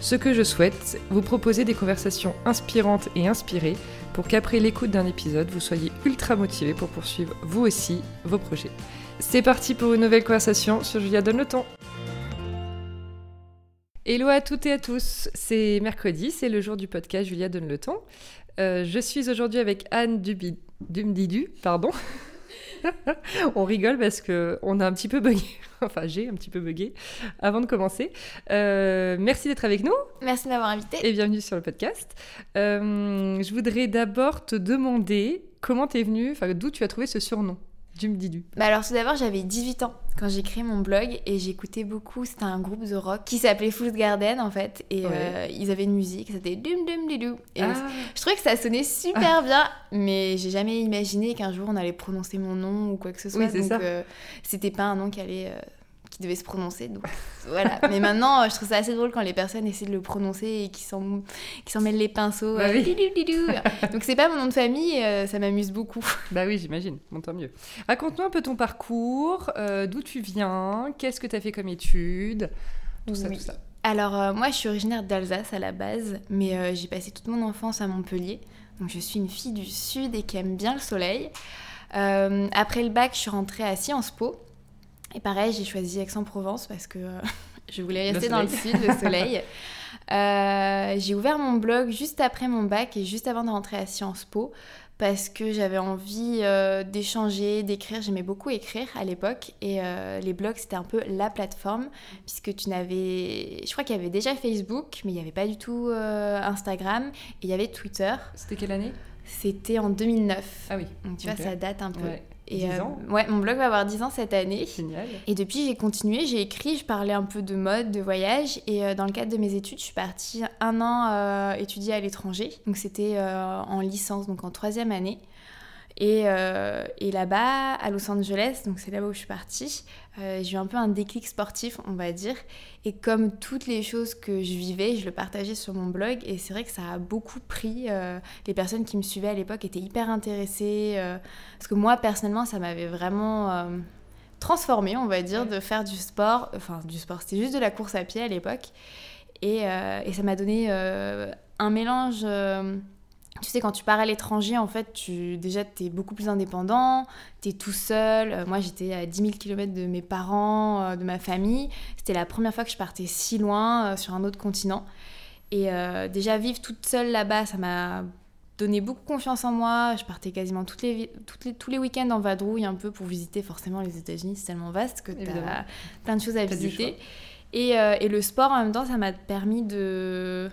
Ce que je souhaite, vous proposer des conversations inspirantes et inspirées pour qu'après l'écoute d'un épisode, vous soyez ultra motivé pour poursuivre vous aussi vos projets. C'est parti pour une nouvelle conversation sur Julia Donne le temps. Hello à toutes et à tous, c'est mercredi, c'est le jour du podcast Julia Donne le temps. Euh, je suis aujourd'hui avec Anne. Dumdidu, pardon. on rigole parce que on a un petit peu bugué, enfin j'ai un petit peu bugué avant de commencer. Euh, merci d'être avec nous. Merci de m'avoir invité. Et bienvenue sur le podcast. Euh, je voudrais d'abord te demander comment tu es venue, enfin d'où tu as trouvé ce surnom? Du me dis Bah alors tout d'abord j'avais 18 ans quand j'ai créé mon blog et j'écoutais beaucoup, c'était un groupe de rock qui s'appelait Fool's Garden en fait et euh, ils avaient une musique, c'était dum dum didou. Et ah. je trouvais que ça sonnait super bien mais j'ai jamais imaginé qu'un jour on allait prononcer mon nom ou quoi que ce soit. Donc euh, c'était pas un nom qui allait euh, qui devait se prononcer. Donc voilà. Mais maintenant, je trouve ça assez drôle quand les personnes essaient de le prononcer et qui s'en mêlent les pinceaux. Bah donc c'est pas mon nom de famille, euh, ça m'amuse beaucoup. Bah oui, j'imagine. Bon, tant mieux. Raconte-nous un peu ton parcours, euh, d'où tu viens, qu'est-ce que tu as fait comme études, tout ça, tout ça. Alors euh, moi, je suis originaire d'Alsace à la base, mais j'ai passé toute mon enfance à Montpellier. Donc je suis une fille du sud et qui aime bien le soleil. après le bac, je suis rentrée à Sciences Po. Et pareil, j'ai choisi Aix-en-Provence parce que euh, je voulais rester dans le sud, le soleil. Euh, j'ai ouvert mon blog juste après mon bac et juste avant de rentrer à Sciences Po parce que j'avais envie euh, d'échanger, d'écrire. J'aimais beaucoup écrire à l'époque et les blogs c'était un peu la plateforme puisque tu n'avais, je crois qu'il y avait déjà Facebook, mais il n'y avait pas du tout Instagram et il y avait Twitter. C'était quelle année? C'était en 2009. Ah oui. Donc tu vois, ça date un peu. Et 10 euh, ans Ouais, mon blog va avoir 10 ans cette année. Génial. Et depuis, j'ai continué, j'ai écrit, je parlais un peu de mode, de voyage. Et euh, dans le cadre de mes études, je suis partie un an euh, étudier à l'étranger. Donc c'était en licence, donc en troisième année. Et, et là-bas, à Los Angeles, donc c'est là où je suis partie, euh, j'ai eu un peu un déclic sportif, on va dire. Et comme toutes les choses que je vivais, je le partageais sur mon blog. Et c'est vrai que ça a beaucoup pris. Euh, les personnes qui me suivaient à l'époque étaient hyper intéressées. Euh, parce que moi, personnellement, ça m'avait vraiment transformée, on va dire, de faire du sport. Enfin, du sport, c'était juste de la course à pied à l'époque. Et, et, ça m'a donné un mélange tu sais, quand tu pars à l'étranger, en fait, tu, déjà, tu es beaucoup plus indépendant, tu es tout seul. Euh, moi, j'étais à 10 000 km de mes parents, euh, de ma famille. C'était la première fois que je partais si loin, euh, sur un autre continent. Et déjà, vivre toute seule là-bas, ça m'a donné beaucoup confiance en moi. Je partais quasiment toutes les, toutes les, tous les week-ends en vadrouille un peu pour visiter forcément les États-Unis. C'est tellement vaste que tu as plein de choses à visiter. Et, et le sport, en même temps, ça m'a permis de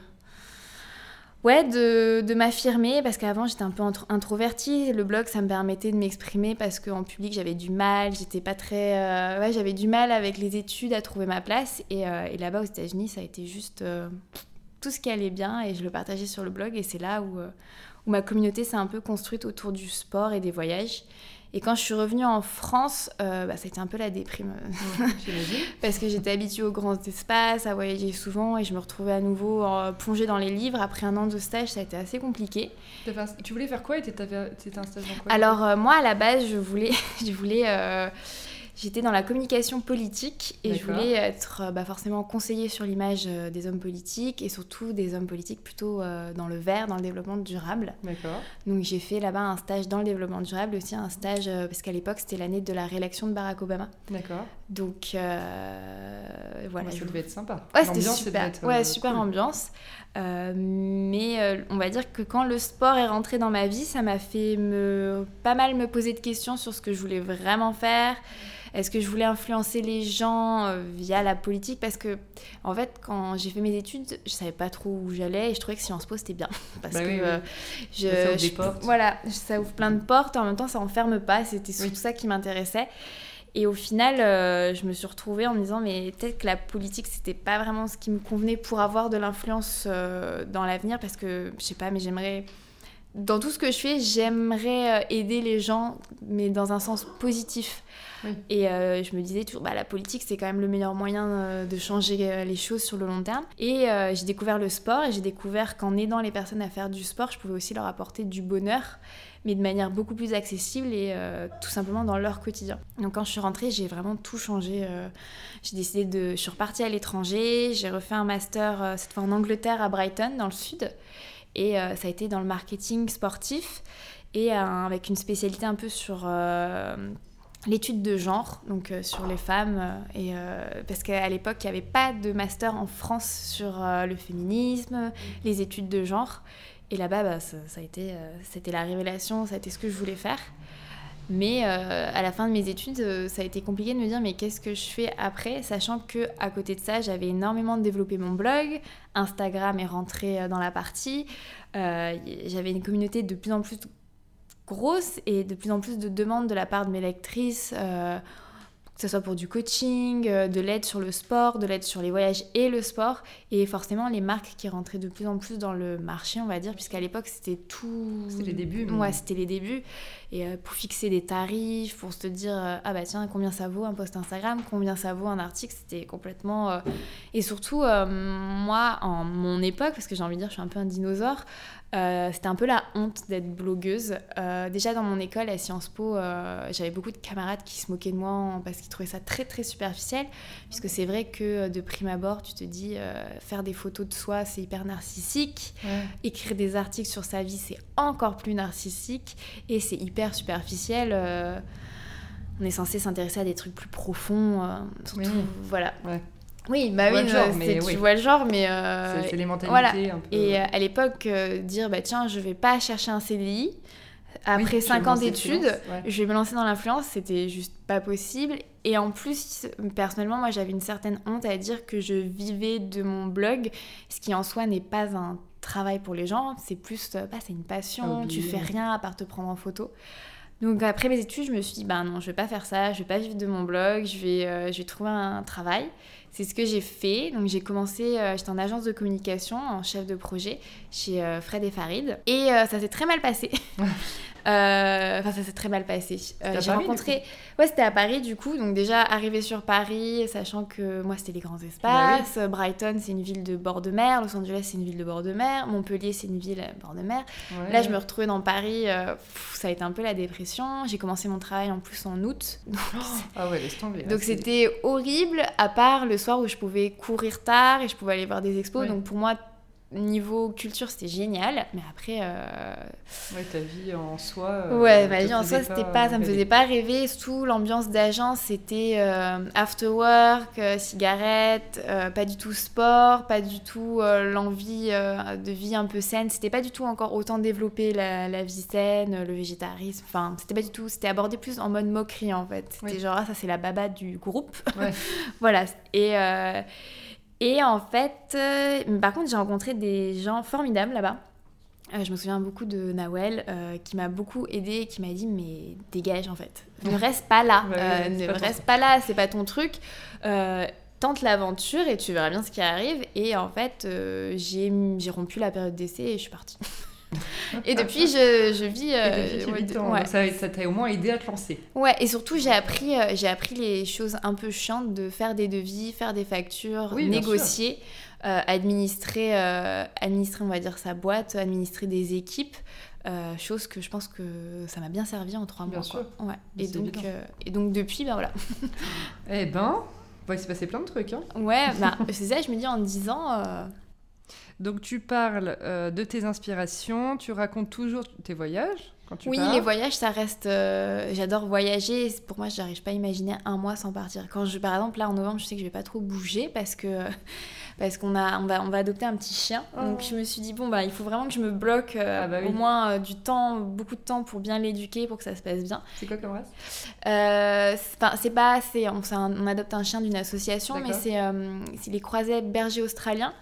Ouais, de, m'affirmer parce qu'avant j'étais un peu introvertie. Le blog ça me permettait de m'exprimer parce qu'en public j'avais du mal, j'étais pas très. Euh, ouais, j'avais du mal avec les études à trouver ma place. Et, euh, là-bas aux États-Unis ça a été juste euh, tout ce qui allait bien et je le partageais sur le blog. Et c'est là où ma communauté s'est un peu construite autour du sport et des voyages. Et quand je suis revenue en France, euh, bah, ça a été un peu la déprime. Parce que j'étais habituée aux grands espaces, à voyager souvent, et je me retrouvais à nouveau euh, plongée dans les livres. Après un an de stage, ça a été assez compliqué. Tu voulais faire quoi et t'étais un stage dans quoi Alors, euh, moi, à la base, je voulais, je voulais J'étais dans la communication politique et je voulais être euh, bah, forcément conseiller sur l'image euh, des hommes politiques et surtout des hommes politiques plutôt euh, dans le vert, dans le développement durable. D'accord. Donc j'ai fait là-bas un stage dans le développement durable, aussi un stage, parce qu'à l'époque c'était l'année de la réélection de Barack Obama. D'accord. Donc voilà. ça devait être sympa. Ouais, c'était super. ouais, super ambiance. mais on va dire que quand le sport est rentré dans ma vie, ça m'a fait me, pas mal me poser de questions sur ce que je voulais vraiment faire. Est-ce que je voulais influencer les gens euh, via la politique? Parce que, en fait, quand j'ai fait mes études, je savais pas trop où j'allais et je trouvais que Sciences Po c'était bien. Parce bah que euh, je, ça ouvre des portes. Voilà, ça ouvre plein de portes en même temps ça enferme pas. C'était surtout ça qui m'intéressait. Et au final, euh, je me suis retrouvée en me disant, mais peut-être que la politique, c'était pas vraiment ce qui me convenait pour avoir de l'influence dans l'avenir, parce que, je sais pas, mais j'aimerais dans tout ce que je fais, j'aimerais aider les gens, mais dans un sens positif. Et euh, je me disais toujours, bah, la politique, c'est quand même le meilleur moyen euh, de changer euh, les choses sur le long terme. Et j'ai découvert le sport et j'ai découvert qu'en aidant les personnes à faire du sport, je pouvais aussi leur apporter du bonheur, mais de manière beaucoup plus accessible et tout simplement dans leur quotidien. Donc quand je suis rentrée, j'ai vraiment tout changé. j'ai décidé de... Je suis repartie à l'étranger, j'ai refait un master, cette fois en Angleterre, à Brighton, dans le sud. Et ça a été dans le marketing sportif et avec une spécialité un peu sur l'étude de genre, donc euh, sur les femmes, euh, et, euh, parce qu'à l'époque, il n'y avait pas de master en France sur le féminisme, les études de genre. Et là-bas, bah, ça, a été, c'était la révélation, ça a été ce que je voulais faire. Mais à la fin de mes études, ça a été compliqué de me dire mais qu'est-ce que je fais après, sachant que à côté de ça, j'avais énormément développé mon blog, Instagram est rentré dans la partie, j'avais une communauté de plus en plus grosse et de plus en plus de demandes de la part de mes lectrices, euh, que ce soit pour du coaching, euh, de l'aide sur le sport, de l'aide sur les voyages et le sport, et forcément les marques qui rentraient de plus en plus dans le marché, on va dire, puisqu'à l'époque c'était tout. C'était les débuts. Ouais, c'était les débuts. Et euh, pour fixer des tarifs, pour se dire, ah bah tiens, combien ça vaut un post Instagram, combien ça vaut un article, c'était complètement. Et surtout, moi, en mon époque, parce que j'ai envie de dire, je suis un peu un dinosaure, euh, c'était un peu la honte d'être blogueuse. Euh, déjà dans mon école à Sciences Po, euh, j'avais beaucoup de camarades qui se moquaient de moi parce qu'ils trouvaient ça très très superficiel, puisque c'est vrai que de prime abord, tu te dis faire des photos de soi, c'est hyper narcissique. Écrire des articles sur sa vie, c'est encore plus narcissique et c'est hyper superficiel. on est censé s'intéresser à des trucs plus profonds, surtout, voilà. Oui, bah oui, genre, mais, tu vois le genre, mais... Euh, c'est les mentalités un peu... Et euh, à l'époque, euh, dire, bah tiens, je vais pas chercher un CDI, après 5 ans d'études, je vais me lancer dans l'influence, c'était juste pas possible. Et en plus, personnellement, moi j'avais une certaine honte à dire que je vivais de mon blog, ce qui en soi n'est pas un travail pour les gens, c'est plus, bah, c'est une passion, tu fais rien à part te prendre en photo. Donc après mes études, je me suis dit, bah non, je vais pas faire ça, je vais pas vivre de mon blog, je vais, je vais trouver un travail. C'est ce que j'ai fait. Donc j'ai commencé, euh, j'étais en agence de communication, en chef de projet chez euh, Fred et Farid. Et euh, ça s'est très mal passé. Euh, enfin, ça s'est très mal passé. Euh, j'ai rencontré. Ouais, c'était à Paris du coup. Donc, déjà, arrivé sur Paris, sachant que moi, c'était les grands bah espaces. Brighton, c'est une ville de bord de mer. Los Angeles, c'est une ville de bord de mer. Montpellier, c'est une ville bord de mer. Là, je me retrouvais dans Paris. Euh, ça a été un peu la dépression. J'ai commencé mon travail en plus en août. Donc, ah ouais, laisse tomber. Donc, c'était horrible, à part le soir où je pouvais courir tard et je pouvais aller voir des expos. Donc, pour moi, niveau culture, c'était génial, mais après. Euh... Ouais, ta vie en soi. Euh, ouais, ma vie en soi, c'était pas, ça me faisait pas rêver. Surtout l'ambiance d'agence, c'était euh, after work, euh, cigarette, pas du tout sport, pas du tout l'envie de vie un peu saine. C'était pas du tout encore autant développé la, la vie saine, le végétarisme. Enfin, c'était pas du tout. C'était abordé plus en mode moquerie en fait. C'était genre, ah, ça c'est la baba du groupe. Ouais. voilà. Et. Et en fait, euh, par contre, j'ai rencontré des gens formidables là-bas. Euh, je me souviens beaucoup de Nawel euh, qui m'a beaucoup aidé, qui m'a dit mais dégage en fait, ne reste pas là, ne reste pas là, c'est pas ton truc. tente l'aventure et tu verras bien ce qui arrive. Et en fait, j'ai rompu la période d'essai et je suis partie. et depuis, je, je vis. Euh, Ça t'a au moins aidé à te lancer. Ouais, et surtout, j'ai appris, euh, j'ai appris les choses un peu chiantes de faire des devis, faire des factures, négocier, euh, administrer, administrer, on va dire, sa boîte, administrer des équipes. chose que je pense que ça m'a bien servi en trois mois. Sûr. Ouais. Et, donc, et donc, depuis, ben voilà. eh ben, il s'est passé plein de trucs. Hein. Ouais, bah, c'est ça, je me dis en 10 ans donc tu parles euh, de tes inspirations, tu racontes toujours tes voyages quand tu Oui, les voyages, ça reste... Euh, j'adore voyager. Pour moi, je n'arrive pas à imaginer un mois sans partir. Quand je, par exemple, là, en novembre, je sais que je vais pas trop bouger parce que parce qu'on a, on va, on va adopter un petit chien. Oh. Donc je me suis dit, bon, bah, il faut vraiment que je me bloque euh, ah bah au moins du temps, beaucoup de temps pour bien l'éduquer, pour que ça se passe bien. C'est quoi comme race? C'est pas assez... On, on, adopte un chien d'une association, mais c'est les croisets bergers australiens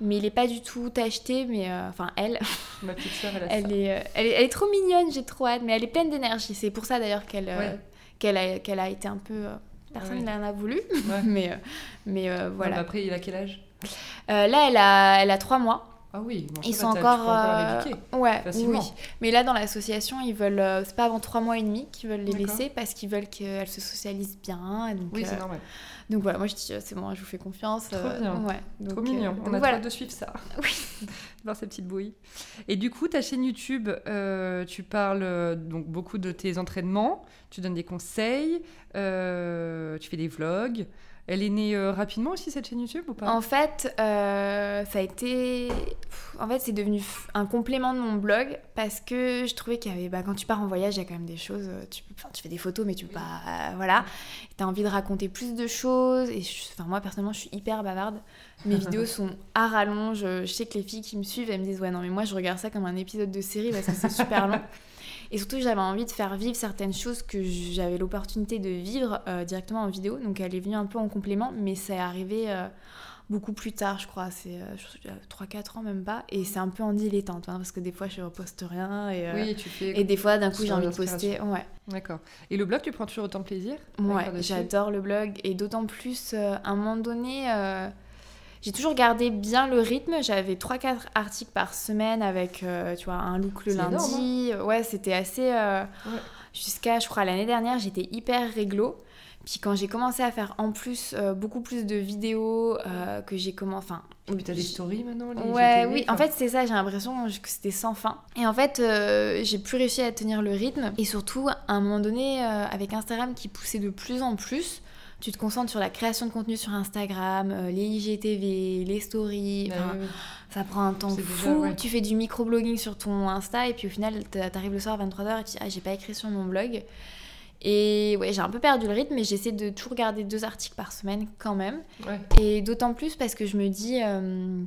mais il est pas du tout acheté mais euh, enfin elle ma petite soeur elle, a elle, Est, euh, elle, est, elle, est, trop mignonne j'ai trop hâte mais elle est pleine d'énergie c'est pour ça d'ailleurs qu'elle euh, qu'elle a qu'elle a été un peu personne n'en a voulu mais mais voilà après il a quel âge? Là elle a elle a trois mois Ah oui, bon, Ils ça sont encore. l'éduquer. ouais, facilement. oui. Mais là, dans l'association, ils veulent. c'est pas avant trois mois et demi qu'ils veulent les laisser parce qu'ils veulent qu'elles se socialisent bien. et Donc, Oui, c'est normal. Donc voilà, moi je dis, euh, c'est bon, je vous fais confiance. Trop euh, bien. Ouais. Trop Donc, mignon. euh, On donc a voilà. hâte de suivre ça. Oui. Voir ces petites bouilles. Et du coup, ta chaîne YouTube, tu parles donc beaucoup de tes entraînements, tu donnes des conseils, tu fais des vlogs. Elle est née euh, rapidement aussi cette chaîne YouTube ou pas? En fait, euh, ça a été. En fait, c'est devenu un complément de mon blog parce que je trouvais qu'il y avait. Bah, quand tu pars en voyage, il y a quand même des choses. euh, Tu, peux- enfin, tu fais des photos, mais tu peux pas. euh, voilà. Tu as envie de raconter plus de choses. Et je- enfin, moi, personnellement, je suis hyper bavarde. Mes vidéos sont à rallonge. Je sais que les filles qui me suivent, elles me disent Ouais, non, mais moi, je regarde ça comme un épisode de série parce que c'est super long. Et surtout, j'avais envie de faire vivre certaines choses que j'avais l'opportunité de vivre euh, directement en vidéo. Donc, elle est venue un peu en complément, mais ça est arrivé euh, beaucoup plus tard, je crois. C'est euh, 3-4 ans, même pas. Et c'est un peu en dilettante, hein, parce que des fois, je reposte rien. Et, euh, Oui, tu fais. et des fois, d'un coup, j'ai envie de poster. Ouais, D'accord. Et le blog, tu prends toujours autant de plaisir ouais j'adore le blog. Et d'autant plus, euh, à un moment donné. J'ai toujours gardé bien le rythme. J'avais 3-4 articles par semaine avec, euh, tu vois, un look le énorme, hein. lundi. Ouais, c'était assez... euh, Ouais. Jusqu'à, je crois, l'année dernière, j'étais hyper réglo. Puis quand j'ai commencé à faire en plus euh, beaucoup plus de vidéos, euh, que j'ai commencé... Enfin, Oui, t'as des stories maintenant les Ouais, oui, en fait c'est ça, j'ai l'impression que c'était sans fin. Et en fait, euh, j'ai plus réussi à tenir le rythme. Et surtout, à un moment donné, avec Instagram qui poussait de plus en plus, tu te concentres sur la création de contenu sur Instagram, euh, les IGTV, les stories, Bah enfin, oui, oui. ça prend un temps fou. ouais. Tu fais du microblogging sur ton Insta et puis au final, t'a- t'arrives le soir à 23h et tu dis Ah, j'ai pas écrit sur mon blog. Et ouais, j'ai un peu perdu le rythme, mais j'essaie de toujours garder deux articles par semaine quand même. Ouais. Et d'autant plus parce que je me dis. euh,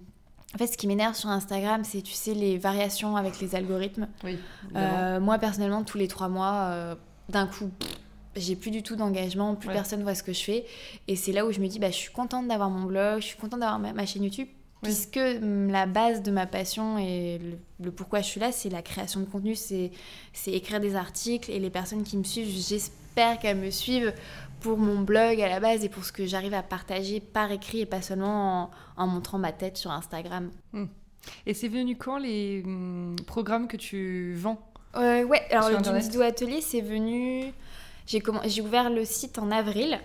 En fait, ce qui m'énerve sur Instagram, c'est, tu sais, les variations avec les algorithmes. Oui. Euh, moi, personnellement, tous les trois mois, d'un coup, pff, j'ai plus du tout d'engagement, plus Ouais. personne voit ce que je fais. Et c'est là où je me dis, bah, je suis contente d'avoir mon blog, je suis contente d'avoir ma, ma chaîne YouTube, Oui. puisque hum, la base de ma passion et le, le pourquoi je suis là, c'est la création de contenu, c'est, écrire des articles. Et les personnes qui me suivent, j'espère qu'elles me suivent pour mon blog à la base et pour ce que j'arrive à partager par écrit et pas seulement en, en montrant ma tête sur Instagram. Et c'est venu quand les hum, programmes que tu vends? Euh, ouais, alors le Dido Atelier, c'est venu. J'ai ouvert le site en avril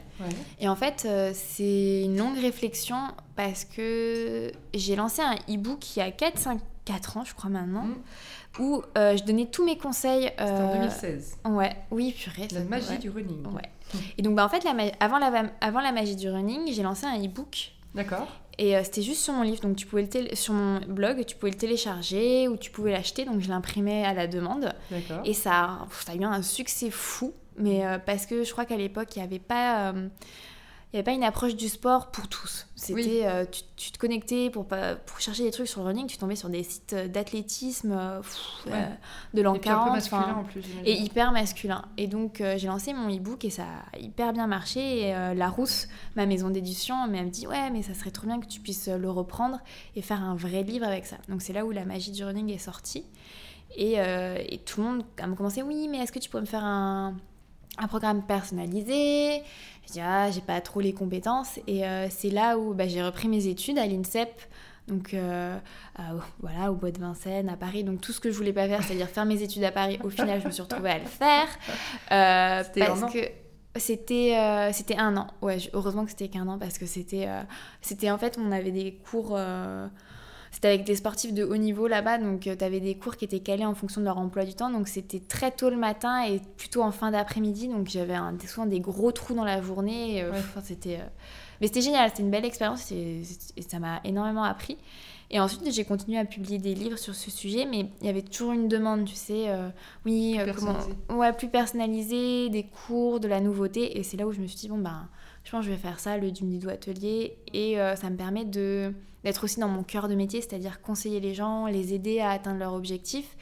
et en fait euh, c'est une longue réflexion parce que j'ai lancé un e-book il y a 4, 5, 4 ans je crois maintenant Mm. où euh, je donnais tous mes conseils. C'était en euh, 2016. Ouais, oui purée. La magie ouais. du running. Ouais. Et donc bah, en fait la ma- avant, la... avant la magie du running j'ai lancé un e-book D'accord. et euh, c'était juste sur mon livre, donc tu pouvais le tél- sur mon blog, tu pouvais le télécharger ou tu pouvais l'acheter, donc je l'imprimais à la demande. D'accord. Et ça a eu un succès fou, mais euh, parce que je crois qu'à l'époque, il n'y avait pas... euh, il y avait pas une approche du sport pour tous. C'était, Oui. euh, tu, tu te connectais pour, pour chercher des trucs sur le running, tu tombais sur des sites d'athlétisme, euh, Ouais. euh, de l'an Et puis un peu 40. masculin en plus. et hyper masculin. Et donc j'ai lancé mon e-book et ça a hyper bien marché. Et la Rousse, ma maison d'édition, mais elle me dit ouais mais ça serait trop bien que tu puisses le reprendre et faire un vrai livre avec ça. Donc c'est là où la magie du running est sortie. Et, et tout le monde a commencé oui mais est-ce que tu pourrais me faire un, un programme personnalisé Je dis ah j'ai pas trop les compétences. Et euh, c'est là où bah, j'ai repris mes études à l'INSEP. Donc euh, euh, voilà, au bois de Vincennes, à Paris. Donc tout ce que je voulais pas faire, c'est-à-dire faire mes études à Paris, au final, je me suis retrouvée à le faire. Parce un an que c'était c'était un an. Ouais, heureusement que c'était qu'un an parce que c'était c'était en fait on avait des cours. Euh, c'était avec des sportifs de haut niveau là-bas, donc tu avais des cours qui étaient calés en fonction de leur emploi du temps. Donc c'était très tôt le matin et plutôt en fin d'après-midi. Donc j'avais souvent des gros trous dans la journée. euh, Ouais. enfin, c'était, euh, Mais c'était génial, c'était une belle expérience et, et ça m'a énormément appris. Et ensuite j'ai continué à publier des livres sur ce sujet, mais il y avait toujours une demande, tu sais, euh, oui, Plus euh, comment... Ouais, plus personnalisé, des cours, de la nouveauté. Et c'est là où je me suis dit, bon ben, je pense que je vais faire ça, le Dumdido Atelier. Et euh, ça me permet de d'être aussi dans mon cœur de métier, c'est-à-dire conseiller les gens, les aider à atteindre leurs objectifs.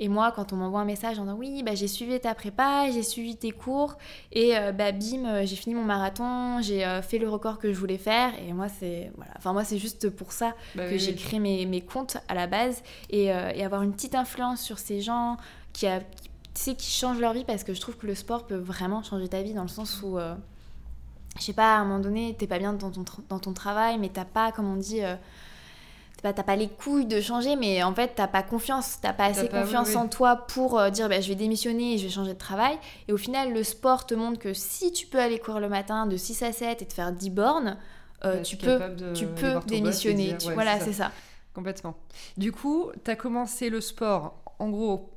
Et moi, quand on m'envoie un message en disant oui, bah, j'ai suivi ta prépa, j'ai suivi tes cours, et euh, bah, bim, euh, j'ai fini mon marathon, j'ai euh, fait le record que je voulais faire. Et moi, c'est voilà. enfin, moi, c'est juste pour ça Bah que oui, j'ai créé mes, mes comptes à la base et, et avoir une petite influence sur ces gens qui, a, qui, changent leur vie parce que je trouve que le sport peut vraiment changer ta vie dans le sens où, je sais pas, à un moment donné, t'es pas bien dans ton, tra- dans ton travail, mais t'as pas, comme on dit, euh, t'as pas les couilles de changer, mais en fait, t'as pas confiance, t'as pas assez pas- confiance en toi pour euh, dire bah, je vais démissionner et je vais changer de travail. Et au final, le sport te montre que si tu peux aller courir le matin de 6 à 7 et te faire 10 bornes, euh, Bah, tu, peux, de- tu peux démissionner. dire, Tu- ouais, voilà, c'est ça. ça. Complètement. Du coup, tu as commencé le sport, en gros,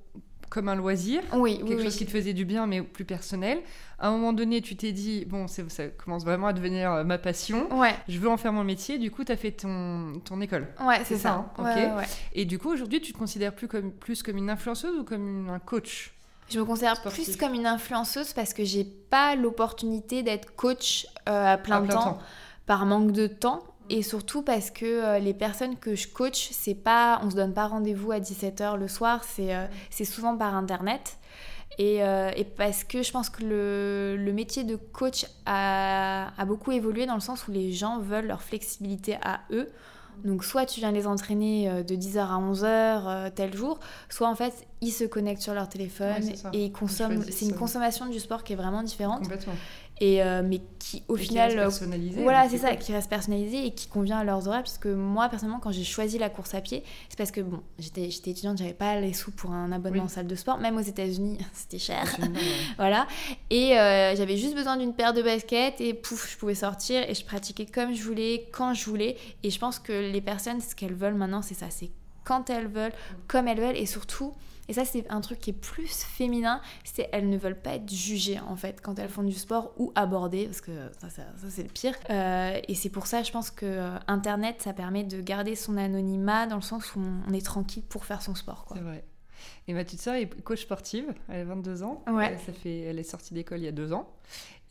comme un loisir, Oui, oui, quelque oui. chose qui te faisait du bien, mais plus personnel. À un moment donné, tu t'es dit, bon, c'est- ça commence vraiment à devenir euh, ma passion. Ouais, Je veux en faire mon métier. Du coup, tu as fait ton, ton école. ouais, C'est ça, ça. hein, Ouais, ouais. Et du coup, aujourd'hui, tu te considères plus comme, plus comme une influenceuse ou comme une- un coach Je me considère plus comme une influenceuse parce que j'ai pas l'opportunité d'être coach euh, à plein, À de plein temps, temps. par manque de temps et surtout parce que euh, les personnes que je coach, c'est pas on se donne pas rendez-vous à 17h le soir, c'est euh, c'est souvent par internet. Et, euh, et parce que je pense que le, le métier de coach a, a beaucoup évolué dans le sens où les gens veulent leur flexibilité à eux. Donc soit tu viens les entraîner de 10h à 11h euh, tel jour, soit en fait ils se connectent sur leur téléphone Ouais, et ils consomment. C'est une consommation du sport qui est vraiment différente Complètement. Et euh, mais qui au Et qui final reste euh, personnalisé, voilà donc c'est ça cool. qui reste personnalisé et qui convient à leurs horaires puisque moi personnellement quand j'ai choisi la course à pied c'est parce que bon j'étais j'étais étudiante j'avais pas les sous pour un abonnement Oui. en salle de sport. Même aux États-Unis c'était cher. Voilà. Et euh, j'avais juste besoin d'une paire de baskets et pouf je pouvais sortir et je pratiquais comme je voulais quand je voulais. Et je pense que les personnes ce qu'elles veulent maintenant c'est ça c'est quand elles veulent comme elles veulent et surtout et ça c'est un truc qui est plus féminin c'est elles ne veulent pas être jugées en fait quand elles font du sport ou abordées parce que ça, ça, ça, c'est le pire Euh, et c'est pour ça je pense que euh, internet ça permet de garder son anonymat dans le sens où on, est tranquille pour faire son sport. C'est vrai. Et ma petite sœur est coach sportive, elle a 22 ans. Ouais. Elle, ça fait, elle est sortie d'école il y a deux ans.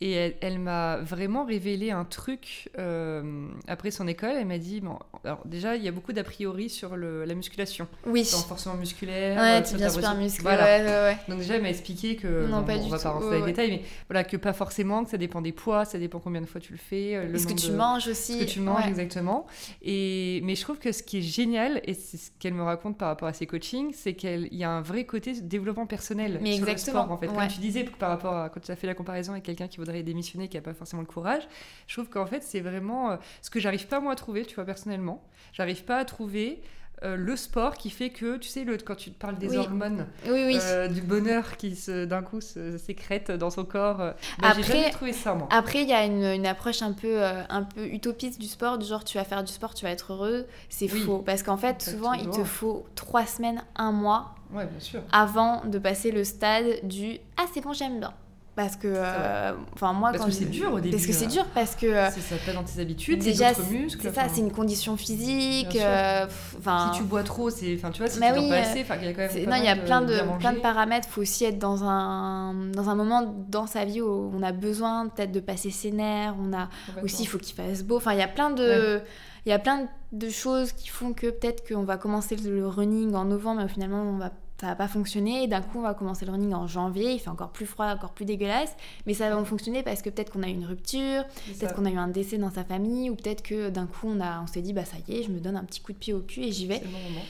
Et elle, elle m'a vraiment révélé un truc euh, après son école. Elle m'a dit bon, alors déjà, il y a beaucoup d'a priori sur le- la musculation, oui le renforcement musculaire. ouais euh, tu ta super musclé Voilà. ouais, ouais, ouais. Donc déjà, elle m'a expliqué que Non, bon, pas on du va tout, pas rentrer dans les détails, mais voilà que pas forcément, que ça dépend des poids, ça dépend combien de fois tu le fais, euh, le Est-ce que tu de- manges aussi? ce que tu manges exactement. Et mais je trouve que ce qui est génial et c'est ce qu'elle me raconte par rapport à ses coachings, c'est qu'il y a un vrai côté développement personnel Mais sur le exactement, sport en fait. Comme tu disais par rapport à quand tu as fait la comparaison avec quelqu'un qui voudrait démissionner qui a pas forcément le courage, je trouve qu'en fait c'est vraiment euh, ce que j'arrive pas moi à trouver, tu vois personnellement. J'arrive pas à trouver euh, le sport qui fait que, tu sais, le, quand tu parles des Oui. hormones, Oui, oui. euh, du bonheur qui d'un coup se sécrète dans son corps, euh, bah, j'ai Après- jamais trouvé ça moi. Après, il y a une, une approche un peu, euh, un peu utopiste du sport, du genre tu vas faire du sport, tu vas être heureux. C'est faux. Parce qu'en fait, souvent, il te faut trois semaines, un mois Ouais, bien sûr. avant de passer le stade du Ah, c'est bon, j'aime bien. Parce que, euh, enfin, moi, Parce quand que c'est dur au début. Parce que c'est dur, parce que. euh, ça pas dans tes habitudes, c'est déjà, d'autres c'est muscles. c'est ça, c'est une condition physique. Euh, Enfin, Si tu bois trop, c'est. Enfin, tu vois, si Bah tu dors oui, pas euh, assez, enfin, il y a quand même. Non, il y a plein de, bien plein de paramètres. Il faut aussi être dans un, dans un moment dans sa vie où on a besoin peut-être de passer ses nerfs. On a aussi, il faut qu'il fasse beau. Enfin, il y a plein de, il y a plein de choses qui font que peut-être qu'on va commencer le running en novembre, mais finalement, on va, ça va pas fonctionner. D'un coup, on va commencer le running en janvier. Il fait encore plus froid, encore plus dégueulasse. Mais ça va fonctionner parce que peut-être qu'on a eu une rupture, peut-être qu'on a eu un décès dans sa famille, ou peut-être que d'un coup, on, a, on s'est dit, bah ça y est, je me donne un petit coup de pied au cul et j'y vais. Bon moment.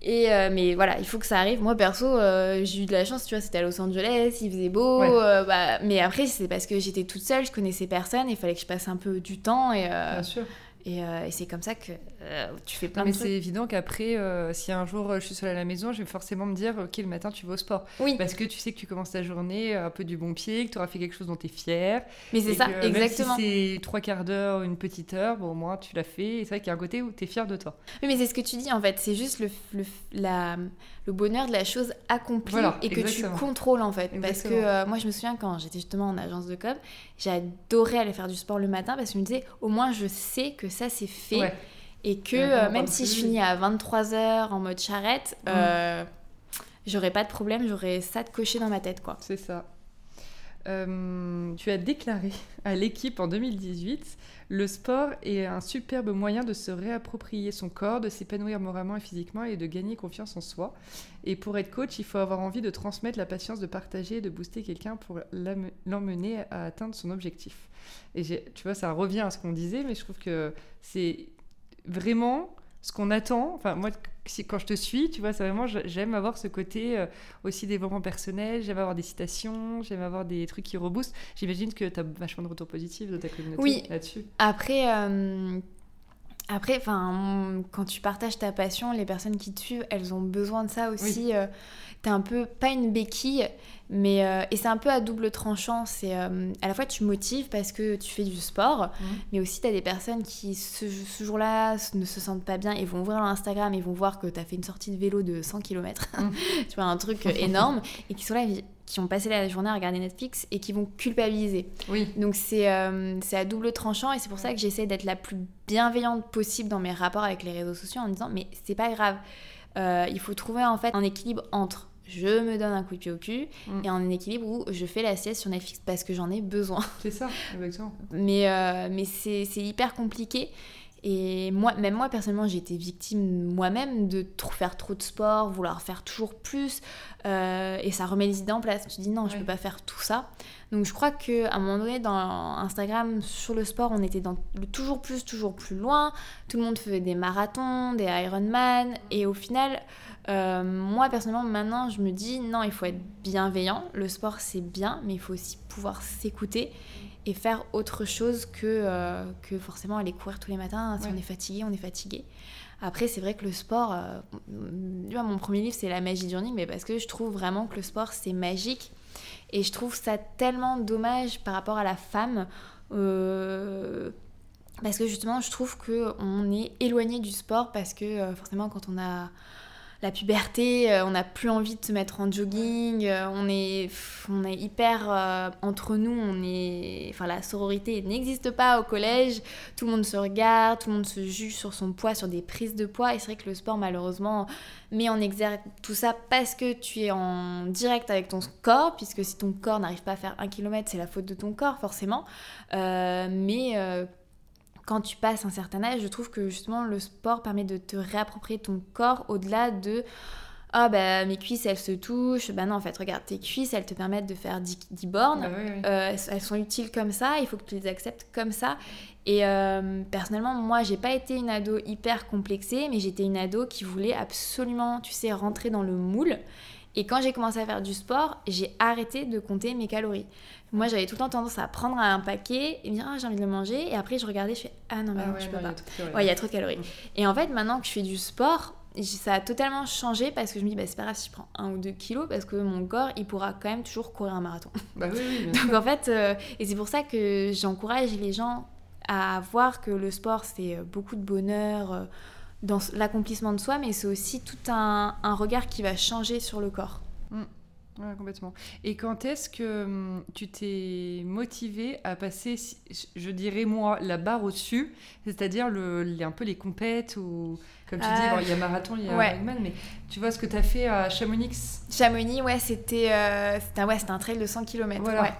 Et euh, mais voilà, il faut que ça arrive. Moi perso, euh, j'ai eu de la chance, tu vois, c'était à Los Angeles, il faisait beau. Ouais. euh, bah, mais après, c'est parce que j'étais toute seule, je connaissais personne, il fallait que je passe un peu du temps et, Bien sûr. et, et c'est comme ça que euh, tu fais Non, plein mais c'est évident qu'après, euh, si un jour euh, je suis seule à la maison, je vais forcément me dire, ok, le matin tu vas au sport. Oui, Parce que tu sais que tu commences ta journée un peu du bon pied, que tu auras fait quelque chose dont tu es fier. mais c'est ça, que même exactement. si c'est trois quarts d'heure, une petite heure, bon, au moins tu l'as fait. Et c'est vrai qu'il y a un côté où tu es fier de toi. Oui, mais c'est ce que tu dis en fait, c'est juste le, le, la, le bonheur de la chose accomplie Voilà, et que exactement. tu contrôles en fait. Parce que Exactement. euh, moi je me souviens quand j'étais justement en agence de com, j'adorais aller faire du sport le matin parce que je me disais au moins je sais que ça c'est fait. Ouais. Et que euh, même si je finis à 23h en mode charrette, Mm. euh, j'aurais pas de problème, j'aurais ça de cocher dans ma tête quoi. C'est ça. Euh, tu as déclaré à l'équipe en 2018 le sport est un superbe moyen de se réapproprier son corps, de s'épanouir moralement et physiquement et de gagner confiance en soi. Et pour être coach, il faut avoir envie de transmettre la patience, de partager, de booster quelqu'un pour l'emmener à atteindre son objectif. Et tu vois, ça revient à ce qu'on disait, mais je trouve que c'est vraiment ce qu'on attend. Enfin, moi, quand je te suis, tu vois, c'est vraiment, j'aime avoir ce côté euh, aussi développement personnel, j'aime avoir des citations, j'aime avoir des trucs qui reboostent. J'imagine que tu as vachement de retours positifs de ta communauté Oui. là-dessus. Après, euh, Après, enfin, quand tu partages ta passion, les personnes qui te suivent, elles ont besoin de ça aussi. Euh, t'es un peu, pas une béquille, mais. Euh, et c'est un peu à double tranchant. C'est euh, à la fois tu motives parce que tu fais du sport, mmh. mais aussi t'as des personnes qui, ce, jour-là, ne se sentent pas bien et vont ouvrir leur Instagram et vont voir que t'as fait une sortie de vélo de 100 km. Mmh. tu vois, un truc énorme. et qui sont là qui ont passé la journée à regarder Netflix et qui vont culpabiliser. Oui. Donc c'est euh, à double tranchant et c'est pour ça que j'essaie d'être la plus bienveillante possible dans mes rapports avec les réseaux sociaux en disant mais c'est pas grave. Euh, il faut trouver en fait un équilibre entre je me donne un coup de pied au cul mm. et un équilibre où je fais la sieste sur Netflix parce que j'en ai besoin. C'est ça, exactement. mais euh, mais c'est hyper compliqué et moi, même moi, personnellement, j'ai été victime moi-même de trop, faire trop de sport, vouloir faire toujours plus. Euh, et ça remet les idées en place. Tu dis non, je peux pas faire tout ça. Donc je crois qu'à un moment donné, dans Instagram, sur le sport, on était dans le toujours plus, toujours plus loin. Tout le monde faisait des marathons, des Ironman. Et au final, euh, moi, personnellement, maintenant, je me dis non, il faut être bienveillant. Le sport, c'est bien, mais il faut aussi pouvoir s'écouter et faire autre chose que, euh, que forcément aller courir tous les matins. Si on est fatigué, on est fatigué. Après, c'est vrai que le sport, euh, mon premier livre, c'est La magie du running, mais parce que je trouve vraiment que le sport, c'est magique. Et je trouve ça tellement dommage par rapport à la femme. Euh, parce que justement, je trouve qu'on est éloigné du sport parce que forcément, quand on a la puberté, euh, on n'a plus envie de se mettre en jogging, euh, on est, hyper euh, entre nous, on est, enfin la sororité n'existe pas au collège, tout le monde se regarde, tout le monde se juge sur son poids, sur des prises de poids, et c'est vrai que le sport malheureusement met en exergue tout ça parce que tu es en direct avec ton corps, puisque si ton corps n'arrive pas à faire un kilomètre, c'est la faute de ton corps forcément, mais quand tu passes un certain âge, je trouve que justement le sport permet de te réapproprier ton corps au-delà de ah bah mes cuisses elles se touchent, bah non en fait regarde tes cuisses elles te permettent de faire 10, bornes, bah euh, elles sont utiles comme ça, il faut que tu les acceptes comme ça. Et euh, personnellement moi j'ai pas été une ado hyper complexée mais j'étais une ado qui voulait absolument tu sais rentrer dans le moule. Et quand j'ai commencé à faire du sport, j'ai arrêté de compter mes calories. Moi, j'avais tout le temps tendance à prendre un paquet et me dire, ah, j'ai envie de le manger. Et après, je regardais, je fais, ah non, mais ah je peux pas. Ouais, il y a trop de calories. Et en fait, maintenant que je fais du sport, ça a totalement changé parce que je me dis, bah, c'est pas grave si je prends un ou deux kilos parce que mon corps, il pourra quand même toujours courir un marathon. Bah oui, oui, Donc en fait, euh, et c'est pour ça que j'encourage les gens à voir que le sport, c'est euh, beaucoup de bonheur euh, dans l'accomplissement de soi, mais c'est aussi tout un, un, regard qui va changer sur le corps. Mm. Ouais, complètement. Et quand est-ce que hum, tu t'es motivé à passer, je dirais moi, la barre au-dessus, c'est-à-dire le, un peu les compètes ou, comme tu dis, euh, il y a marathon, il y a ouais. mais tu vois ce que tu as fait à Chamonix? Chamonix, ouais, c'était euh, un, ouais, un trail de 100 km. Voilà. Ouais.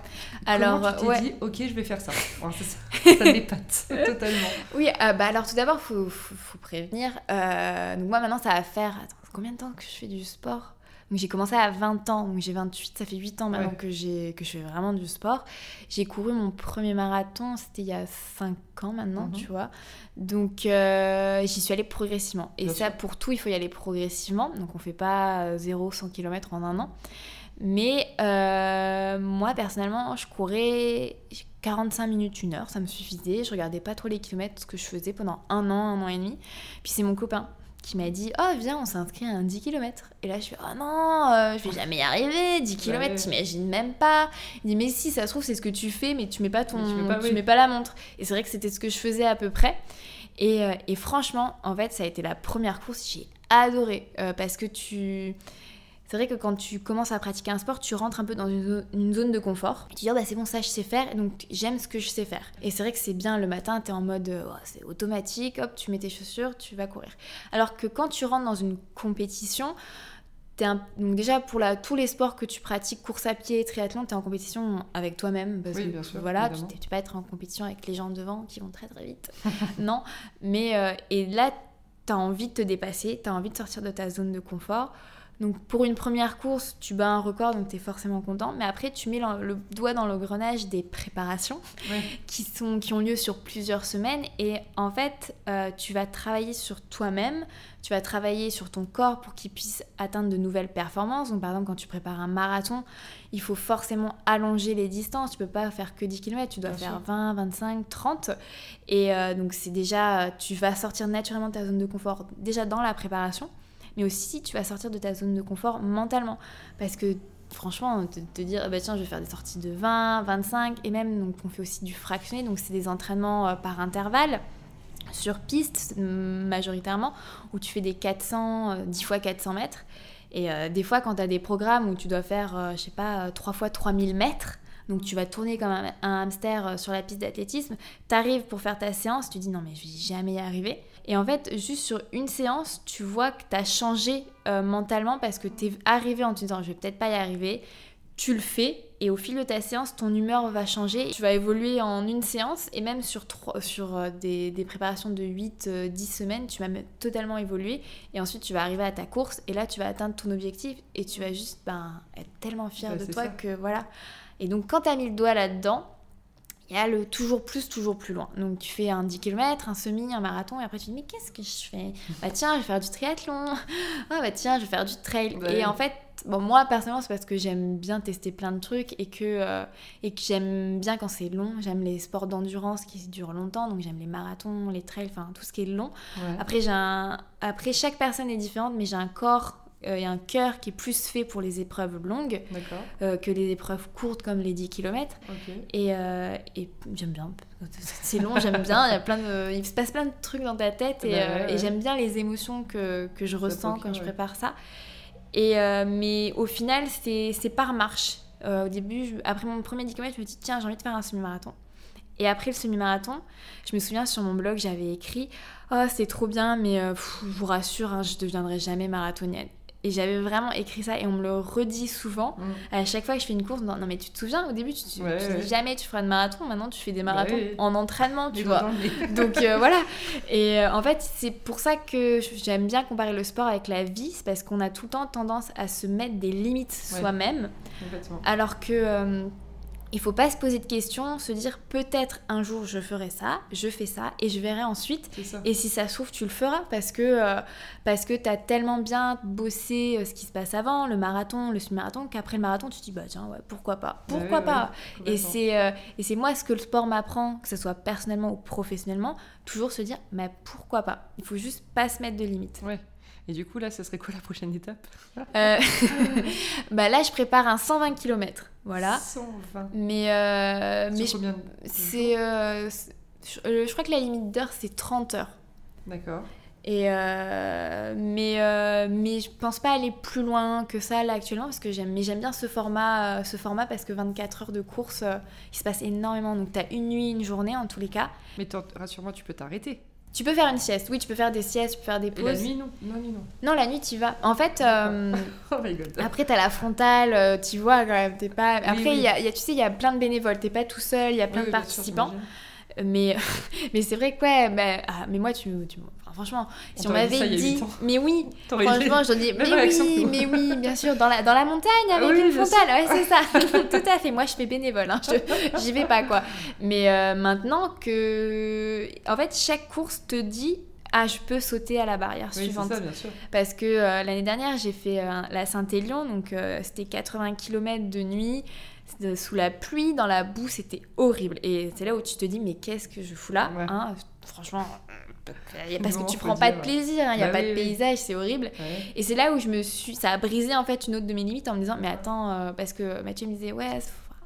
Alors, tu t'es dit, ok, je vais faire ça? ça, ça m'épate totalement. Oui, euh, bah alors tout d'abord, il faut, faut, faut, prévenir. donc moi maintenant, ça va faire, attends, combien de temps que je fais du sport? J'ai commencé à 20 ans, donc j'ai 28, ça fait 8 ans maintenant que, j'ai, que je fais vraiment du sport. J'ai couru mon premier marathon, c'était il y a 5 ans maintenant, mhm. tu vois. Donc euh, j'y suis allée progressivement. Et ça, pour tout, il faut y aller progressivement. Donc on fait pas 0, 100 km en un an. Mais euh, moi, personnellement, je courais 45 minutes, une heure, ça me suffisait. Je regardais pas trop les kilomètres, ce que je faisais pendant un an, un an et demi. Puis c'est mon copain qui m'a dit Oh, viens, on s'inscrit à un 10 km. Et là, je fais Oh non, euh, je vais jamais y arriver. 10 km, t'imagines même pas. Il dit Mais si, ça se trouve, c'est ce que tu fais, mais tu mets pas, ton, tu mets pas, la montre. Et c'est vrai que c'était ce que je faisais à peu près. Et, euh, et, franchement, en fait, ça a été la première course. J'ai adoré euh, parce que tu c'est vrai que quand tu commences à pratiquer un sport, tu rentres un peu dans une, zone de confort. Tu dis, oh, bah, c'est bon, ça, je sais faire, donc j'aime ce que je sais faire. Et c'est vrai que c'est bien le matin, tu es en mode, oh, c'est automatique, hop, tu mets tes chaussures, tu vas courir. Alors que quand tu rentres dans une compétition, donc déjà pour la, tous les sports que tu pratiques, course à pied, triathlon, tu es en compétition avec toi-même. Parce oui, que bien sûr, voilà, tu, tu pas être en compétition avec les gens devant qui vont très très vite. non, mais euh, et là, tu as envie de te dépasser, tu as envie de sortir de ta zone de confort. Donc pour une première course, tu bats un record, donc tu es forcément content. Mais après, tu mets le, doigt dans l'engrenage des préparations qui, sont, qui ont lieu sur plusieurs semaines. Et en fait, euh, tu vas travailler sur toi-même, tu vas travailler sur ton corps pour qu'il puisse atteindre de nouvelles performances. Donc par exemple, quand tu prépares un marathon, il faut forcément allonger les distances. Tu peux pas faire que 10 km, tu dois faire 20, 25, 30. Et euh, donc c'est déjà, tu vas sortir naturellement de ta zone de confort déjà dans la préparation mais aussi tu vas sortir de ta zone de confort mentalement. Parce que franchement, te, te dire, bah, tiens, je vais faire des sorties de 20, 25, et même, donc on fait aussi du fractionné, donc c'est des entraînements euh, par intervalle sur piste majoritairement, où tu fais des 400, 10 euh, fois 400 mètres. Et euh, des fois, quand tu as des programmes où tu dois faire, je sais pas, 3 fois 3000 mètres, donc tu vas tourner comme un, hamster euh, sur la piste d'athlétisme, tu arrives pour faire ta séance, tu dis non mais je vais jamais y arriver. Et en fait, juste sur une séance, tu vois que tu as changé euh, mentalement parce que tu es arrivé en te disant je vais peut-être pas y arriver. Tu le fais et au fil de ta séance, ton humeur va changer. Tu vas évoluer en une séance et même sur, sur euh, des, préparations de 8-10 semaines, tu vas totalement évoluer. Et ensuite, tu vas arriver à ta course et là, tu vas atteindre ton objectif et tu vas juste ben, être tellement fier de toi que voilà. Et donc, quand tu as mis le doigt là-dedans, il y a le toujours plus, toujours plus loin. Donc, tu fais un 10 km, un semi, un marathon, et après, tu te dis, mais qu'est-ce que je fais? Bah, tiens, je vais faire du triathlon. Ah, bah, tiens, je vais faire du trail. et en fait, bon, moi, personnellement, c'est parce que j'aime bien tester plein de trucs et que, euh, et que j'aime bien quand c'est long. J'aime les sports d'endurance qui durent longtemps. Donc, j'aime les marathons, les trails, enfin, tout ce qui est long. Après, j'ai un... après, chaque personne est différente, mais j'ai un corps il y a un cœur qui est plus fait pour les épreuves longues euh, que les épreuves courtes comme les 10 km. Et, euh, et j'aime bien. C'est long, j'aime bien. Il, y a plein de, il se passe plein de trucs dans ta tête et, bah euh, et j'aime bien les émotions que, que je ressens quand je prépare ça. Et, mais au final, c'est par marche. au début, après mon premier 10 km, je me dis tiens, j'ai envie de faire un semi-marathon. Et après le semi-marathon, je me souviens sur mon blog, j'avais écrit Oh, c'est trop bien, mais je vous rassure, hein, je deviendrai jamais marathonienne. Et j'avais vraiment écrit ça et on me le redit souvent. Mm. À chaque fois que je fais une course, non, mais tu te souviens, au début, tu, tu, dis jamais tu feras de marathon. Maintenant, tu fais des marathons en entraînement, tu vois. Donc euh, voilà. Et euh, en fait, c'est pour ça que j'aime bien comparer le sport avec la vie. C'est parce qu'on a tout le temps tendance à se mettre des limites soi-même. Alors que. Il faut pas se poser de questions, se dire peut-être un jour je ferai ça, je fais ça et je verrai ensuite. Et si ça s'ouvre, tu le feras parce que, euh, parce que tu as tellement bien bossé euh, ce qui se passe avant, le marathon, le semi-marathon, qu'après le marathon, tu te dis bah tiens, ouais, pourquoi pas? Pourquoi pas? Et c'est euh, et c'est moi ce que le sport m'apprend, que ce soit personnellement ou professionnellement, toujours se dire mais pourquoi pas? Il faut juste pas se mettre de limites. Ouais. Et du coup, là, ça serait quoi la prochaine étape euh, bah Là, je prépare un 120 km. Voilà. 120. Mais, euh, mais c'est, euh, je, crois que la limite d'heure, c'est 30 heures. D'accord. Et mais, mais je pense pas aller plus loin que ça là actuellement parce que j'aime mais j'aime bien ce format ce format parce que 24 heures de course il se passe énormément donc tu as une nuit une journée en tous les cas mais rassure-moi tu peux t'arrêter tu peux faire une sieste, oui, tu peux faire des siestes, tu peux faire des pauses. la nuit, non Non, non. Non, la nuit, tu vas. En fait, euh, oh my God. après, t'as la frontale, euh, tu vois, quand même, t'es pas... Après, Y a, tu sais, il y a plein de bénévoles, t'es pas tout seul, il y a plein de participants. mais mais c'est vrai que, ouais, bah, ah, mais moi, tu, tu franchement, si on, m'avait dit, mais oui, franchement, je dis, mais oui, mais oui, bien sûr, dans la, dans la montagne avec une frontale, ouais, c'est ça, tout à fait. Moi, je fais bénévole, hein, j'y vais pas quoi. Mais euh, maintenant que, en fait, chaque course te dit ah, je peux sauter à la barrière suivante. Ça, bien sûr. Parce que euh, l'année dernière, j'ai fait euh, la Saint-Élion, donc c'était 80 km de nuit, sous la pluie, dans la boue, c'était horrible. Et c'est là où tu te dis, mais qu'est-ce que je fous là hein Franchement, parce que tu prends pas de plaisir, il hein, n'y a bah pas de paysage, c'est horrible. Et c'est là où je me suis. Ça a brisé en fait une autre de mes limites en me disant, mais attends, euh, parce que Mathieu me disait, ouais,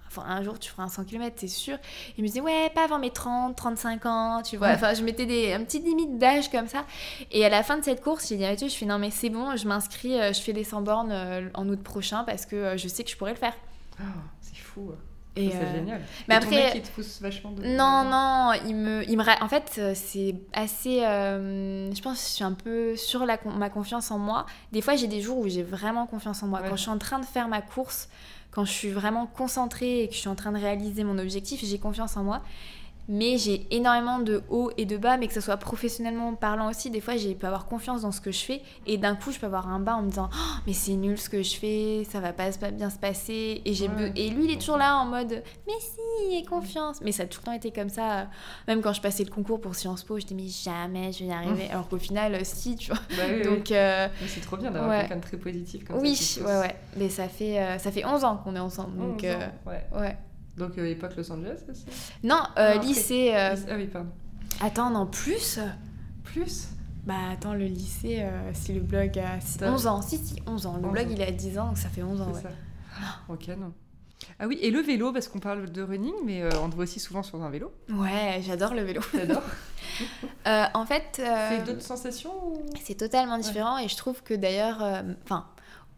enfin, un jour tu feras un 100 km, c'est sûr. Il me disait, ouais, pas avant mes 30, 35 ans, tu vois. Enfin, je mettais des, un petit limite d'âge comme ça. Et à la fin de cette course, j'ai dit à Mathieu, je fais, non, mais c'est bon, je m'inscris, euh, je fais les 100 bornes euh, en août prochain parce que je sais que je pourrais le faire. Oh, c'est fou. C'est euh, génial. Mais après, il te pousse vachement de... Non, non, il me, il me... En fait, euh, c'est assez... Euh, je pense que je suis un peu sur la, ma confiance en moi. Des fois, j'ai des jours où j'ai vraiment confiance en moi. Quand je suis en train de faire ma course, quand je suis vraiment concentrée et que je suis en train de réaliser mon objectif, j'ai confiance en moi. Mais j'ai énormément de hauts et de bas, mais que ce soit professionnellement parlant aussi, des fois j'ai peux avoir confiance dans ce que je fais, et d'un coup je peux avoir un bas en me disant Oh, mais c'est nul ce que je fais, ça va pas bien se passer, et, j'ai Ouais. et lui il est toujours là en mode mais si, aie confiance, mais ça a tout le temps été comme ça, même quand je passais le concours pour Sciences Po, je disais mais jamais je vais y arriver, alors qu'au final, euh, si, tu vois. Bah oui, oui. Donc, euh, Mais c'est trop bien d'avoir ouais. quelqu'un de très positif comme oui, ça. qui ouais, ouais, mais ça fait, euh, ça fait 11 ans qu'on est ensemble, donc euh, ouais. ouais. Donc euh, époque Los Angeles aussi. Non, euh, Ah, après. lycée. euh, Ah oui, pardon. Attends, non, plus Plus Bah attends, le lycée, euh, si le blog a si- T'as- 11 ans. Si, si, 11 ans. Le 11 blog, ans. il a 10 ans, donc ça fait 11 ans, C'est ouais. ça. Ok, non. Ah oui, et le vélo, parce qu'on parle de running, mais euh, on te voit aussi souvent sur un vélo. Ouais, j'adore le vélo. T'adores Euh, en fait, euh, C'est d'autres sensations ou... c'est totalement différent et je trouve que d'ailleurs, euh, enfin,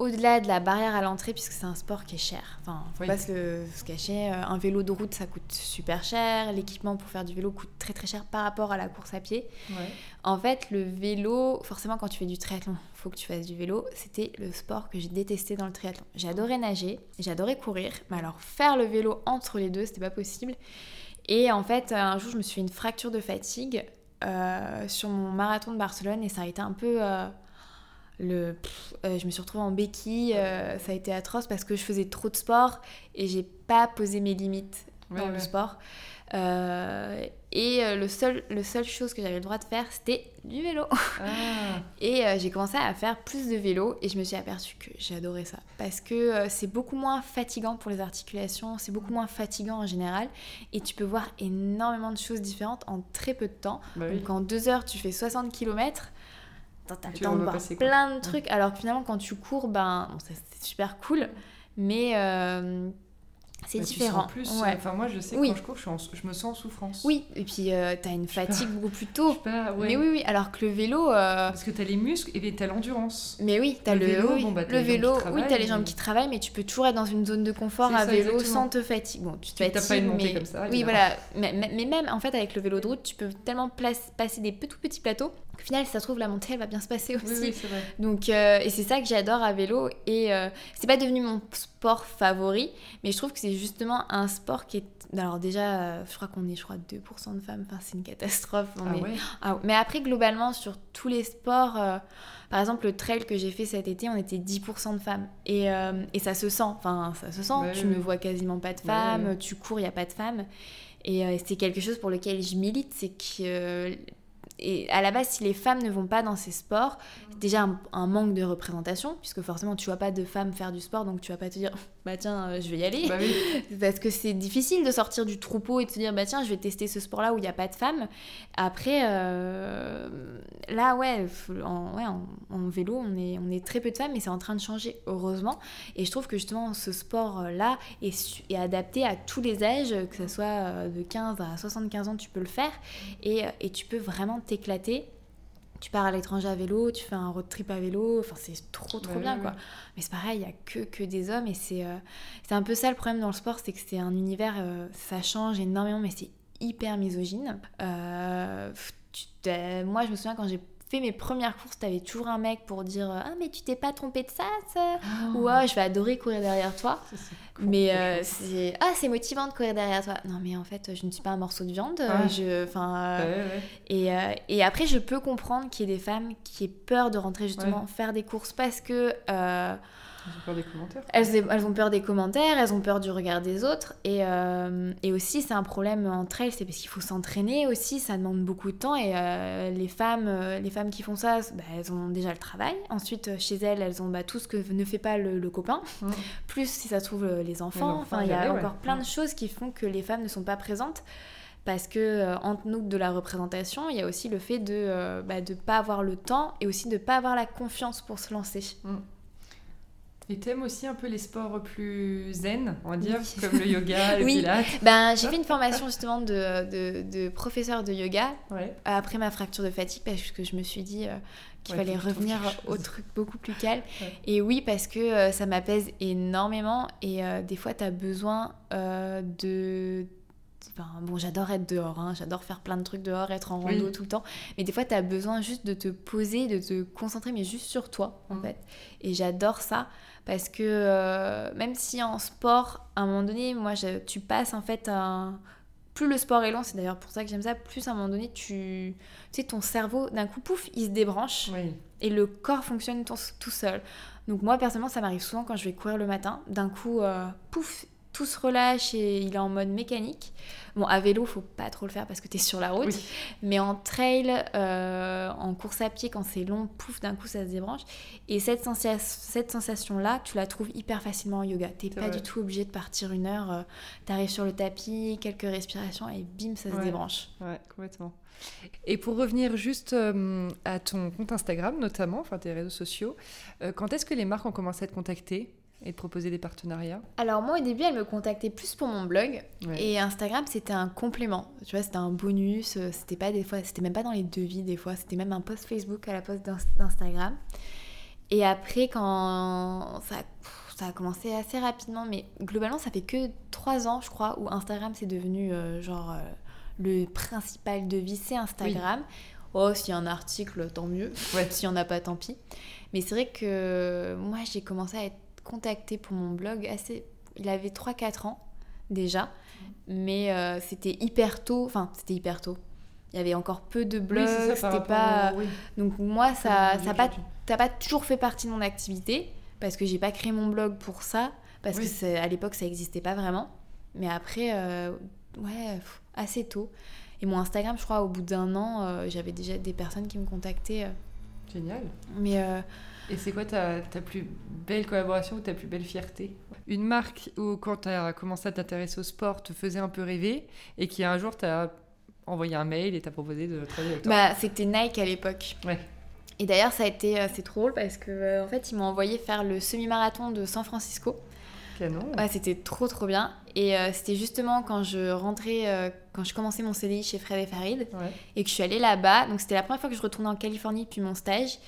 au-delà de la barrière à l'entrée, puisque c'est un sport qui est cher, enfin, faut Oui. pas se, cacher, euh, un vélo de route, ça coûte super cher, l'équipement pour faire du vélo coûte très très cher par rapport à la course à pied. Ouais. En fait, le vélo, forcément, quand tu fais du triathlon, faut que tu fasses du vélo. C'était le sport que j'ai détesté dans le triathlon. Adoré nager, adoré courir, mais alors faire le vélo entre les deux, c'était pas possible. Et en fait, un jour, je me suis fait une fracture de fatigue euh, sur mon marathon de Barcelone et ça a été un peu. euh, le, pff, euh, je me suis retrouvée en béquille, euh, ça a été atroce parce que je faisais trop de sport et j'ai pas posé mes limites Ouais, dans le sport. Euh, et le seul, le seule chose que j'avais le droit de faire, c'était du vélo. Ah, Et j'ai commencé à faire plus de vélo et je me suis aperçue que j'adorais ça. Parce que c'est beaucoup moins fatigant pour les articulations, c'est beaucoup moins fatigant en général. Et tu peux voir énormément de choses différentes en très peu de temps. bah oui. Donc en deux heures, tu fais 60 km. T'as le Tu temps vas de voir repasser, quoi. plein de trucs. Alors que finalement, quand tu cours, ben, bon, c'est super cool. Mais euh, c'est Bah, tu différent. sens plus. Ouais. Enfin, moi, je sais Oui. quand je cours, je, suis en- je me sens en souffrance. Oui, et puis euh, t'as une fatigue beaucoup plus tôt. Pas, ouais. Mais oui, oui, alors que le vélo. euh, Parce que t'as les muscles et t'as l'endurance. Mais oui, t'as Le le, vélo, oui, bon, bah, t'as le les vélo, oui, t'as les jambes mais- qui travaillent, mais tu peux toujours être dans une zone de confort à ça, vélo exactement. sans te fatiguer. Bon, tu te Tu tapes pas fatigues, une montée mais comme ça, oui, voilà. Mais, mais- même en fait avec le vélo de route, tu peux tellement place- passer des petits petits plateaux. Au final, si ça se trouve la montée, elle va bien se passer aussi. Oui, oui, c'est vrai. Donc, euh, et c'est ça que j'adore à vélo. Et euh, c'est pas devenu mon sport favori, mais je trouve que c'est justement un sport qui est. Alors, déjà, euh, je crois qu'on est, je crois, 2% de femmes. Enfin, c'est une catastrophe. On Ah est- ouais? Ah, mais après, globalement, sur tous les sports, euh, par exemple, le trail que j'ai fait cet été, on était 10% de femmes. Et, et ça se sent. Enfin, ça se sent. Tu ne vois quasiment pas de femmes. Tu cours, il n'y a pas de femmes. Et c'est quelque chose pour lequel je milite. C'est que. Et à la base, si les femmes ne vont pas dans ces sports, déjà un, un manque de représentation, puisque forcément tu vois pas de femmes faire du sport, donc tu vas pas te dire, bah tiens, euh, je vais y aller. Bah oui. Parce que c'est difficile de sortir du troupeau et de se dire, bah tiens, je vais tester ce sport-là où il n'y a pas de femmes. Après, euh, là, ouais, en, ouais, en, en vélo, on est, on est très peu de femmes, mais c'est en train de changer, heureusement. Et je trouve que justement, ce sport-là est, est adapté à tous les âges, que ce soit euh, de 15 à 75 ans, tu peux le faire. Et, et tu peux vraiment t'éclater. Tu pars à l'étranger à vélo, tu fais un road trip à vélo, enfin c'est trop trop Ouais, bien quoi. ouais. Mais c'est pareil, il n'y a que, que des hommes et c'est euh, c'est un peu ça le problème dans le sport, c'est que c'est un univers, euh, ça change énormément, mais c'est hyper misogyne. Euh, moi, je me souviens quand j'ai fait mes premières courses, t'avais toujours un mec pour dire Ah, mais tu t'es pas trompé de ça, ça Ou Ah, je vais adorer courir derrière toi. Ça, Mais euh, c'est Ah, c'est motivant de courir derrière toi. Non, mais en fait, je ne suis pas un morceau de viande. Je... Enfin, euh, Ouais, ouais. et, euh, et après, je peux comprendre qu'il y ait des femmes qui aient peur de rentrer justement faire des courses parce que euh, J'ai peur des commentaires. elles, elles ont peur des commentaires, elles ont peur du regard des autres. Et, euh, et aussi, c'est un problème entre elles, c'est parce qu'il faut s'entraîner aussi, ça demande beaucoup de temps. Et euh, les, femmes, euh, les femmes qui font ça, bah, elles ont déjà le travail. Ensuite, chez elles, elles ont bah, tout ce que ne fait pas le, le copain. Mm. Plus, si ça se trouve, les enfants. Enfin, il y a ouais. encore plein de choses qui font que les femmes ne sont pas présentes. Parce que, euh, entre nous, de la représentation, il y a aussi le fait de ne bah, pas avoir le temps et aussi de pas avoir la confiance pour se lancer. Et t'aimes aussi un peu les sports plus zen, on va dire, Oui. comme le yoga, le Oui. pilates. Ben, j'ai fait une formation justement de, de, de professeur de yoga Ouais. après ma fracture de fatigue parce que je me suis dit euh, qu'il Ouais, fallait revenir au truc beaucoup plus calme. Ouais. Et oui, parce que euh, ça m'apaise énormément et euh, des fois, tu as besoin de... Enfin, bon, j'adore être dehors, hein, j'adore faire plein de trucs dehors, être en Oui. rando tout le temps. Mais des fois, tu as besoin juste de te poser, de te concentrer, mais juste sur toi, en Mm. fait. Et j'adore ça parce que euh, même si en sport, à un moment donné, moi, je- tu passes en fait un plus le sport est long, c'est d'ailleurs pour ça que j'aime ça, plus à un moment donné, tu, tu sais, ton cerveau, d'un coup, pouf, il se débranche et le corps fonctionne tout seul. Donc moi, personnellement, ça m'arrive souvent quand je vais courir le matin. D'un coup, euh, pouf, tout se relâche et il est en mode mécanique. Bon, à vélo, faut pas trop le faire parce que tu es sur la route. Mais en trail, euh, en course à pied, quand c'est long, pouf, d'un coup, ça se débranche. Et cette, cette sensation-là, tu la trouves hyper facilement en yoga. T'es pas du tout obligé de partir une heure. Euh, tu arrives sur le tapis, quelques respirations et bim, ça se débranche. Ouais, complètement. Et pour revenir juste euh, à ton compte Instagram, notamment, enfin tes réseaux sociaux, quand est-ce que les marques ont commencé à te contacter? Et de proposer des partenariats Alors moi au début elle me contactait plus pour mon blog et Instagram c'était un complément. Tu vois c'était un bonus, euh, c'était pas des fois c'était même pas dans les devis des fois, c'était même un post Facebook à la poste d'Instagram. Et après quand ça, ça a commencé assez rapidement mais globalement ça fait que trois ans je crois où Instagram c'est devenu euh, genre euh, le principal devis c'est Instagram. Oh, s'il y a un article, tant mieux. Ouais. S'il n'y en a pas, tant pis. Mais c'est vrai que moi, j'ai commencé à être contacté pour mon blog assez. Il avait 3-4 ans déjà, mais euh, c'était hyper tôt. Enfin, c'était hyper tôt. Il y avait encore peu de blogs, c'était pas. Donc moi, ça, ça pas, pas toujours fait partie de mon activité parce que j'ai pas créé mon blog pour ça parce que à l'époque ça existait pas vraiment. Mais après, euh, ouais, assez tôt. Et mon Instagram, je crois, au bout d'un an, euh, j'avais déjà des personnes qui me contactaient. Génial. Mais et c'est quoi ta, ta, plus belle collaboration ou ta plus belle fierté? Une marque où, quand tu as commencé à t'intéresser au sport, te faisait un peu rêver et qui un jour t'a envoyé un mail et t'a proposé de travailler avec toi bah, C'était Nike à l'époque. Ouais. Et d'ailleurs, ça a été assez drôle parce que euh, en fait, ils m'ont envoyé faire le semi-marathon de San Francisco. Canon. Ouais, c'était trop trop bien. Et euh, c'était justement quand je rentrais, euh, quand je commençais mon CDI chez Fred et Farid, et que je suis allée là-bas. Donc c'était la première fois que je retournais en Californie depuis mon stage.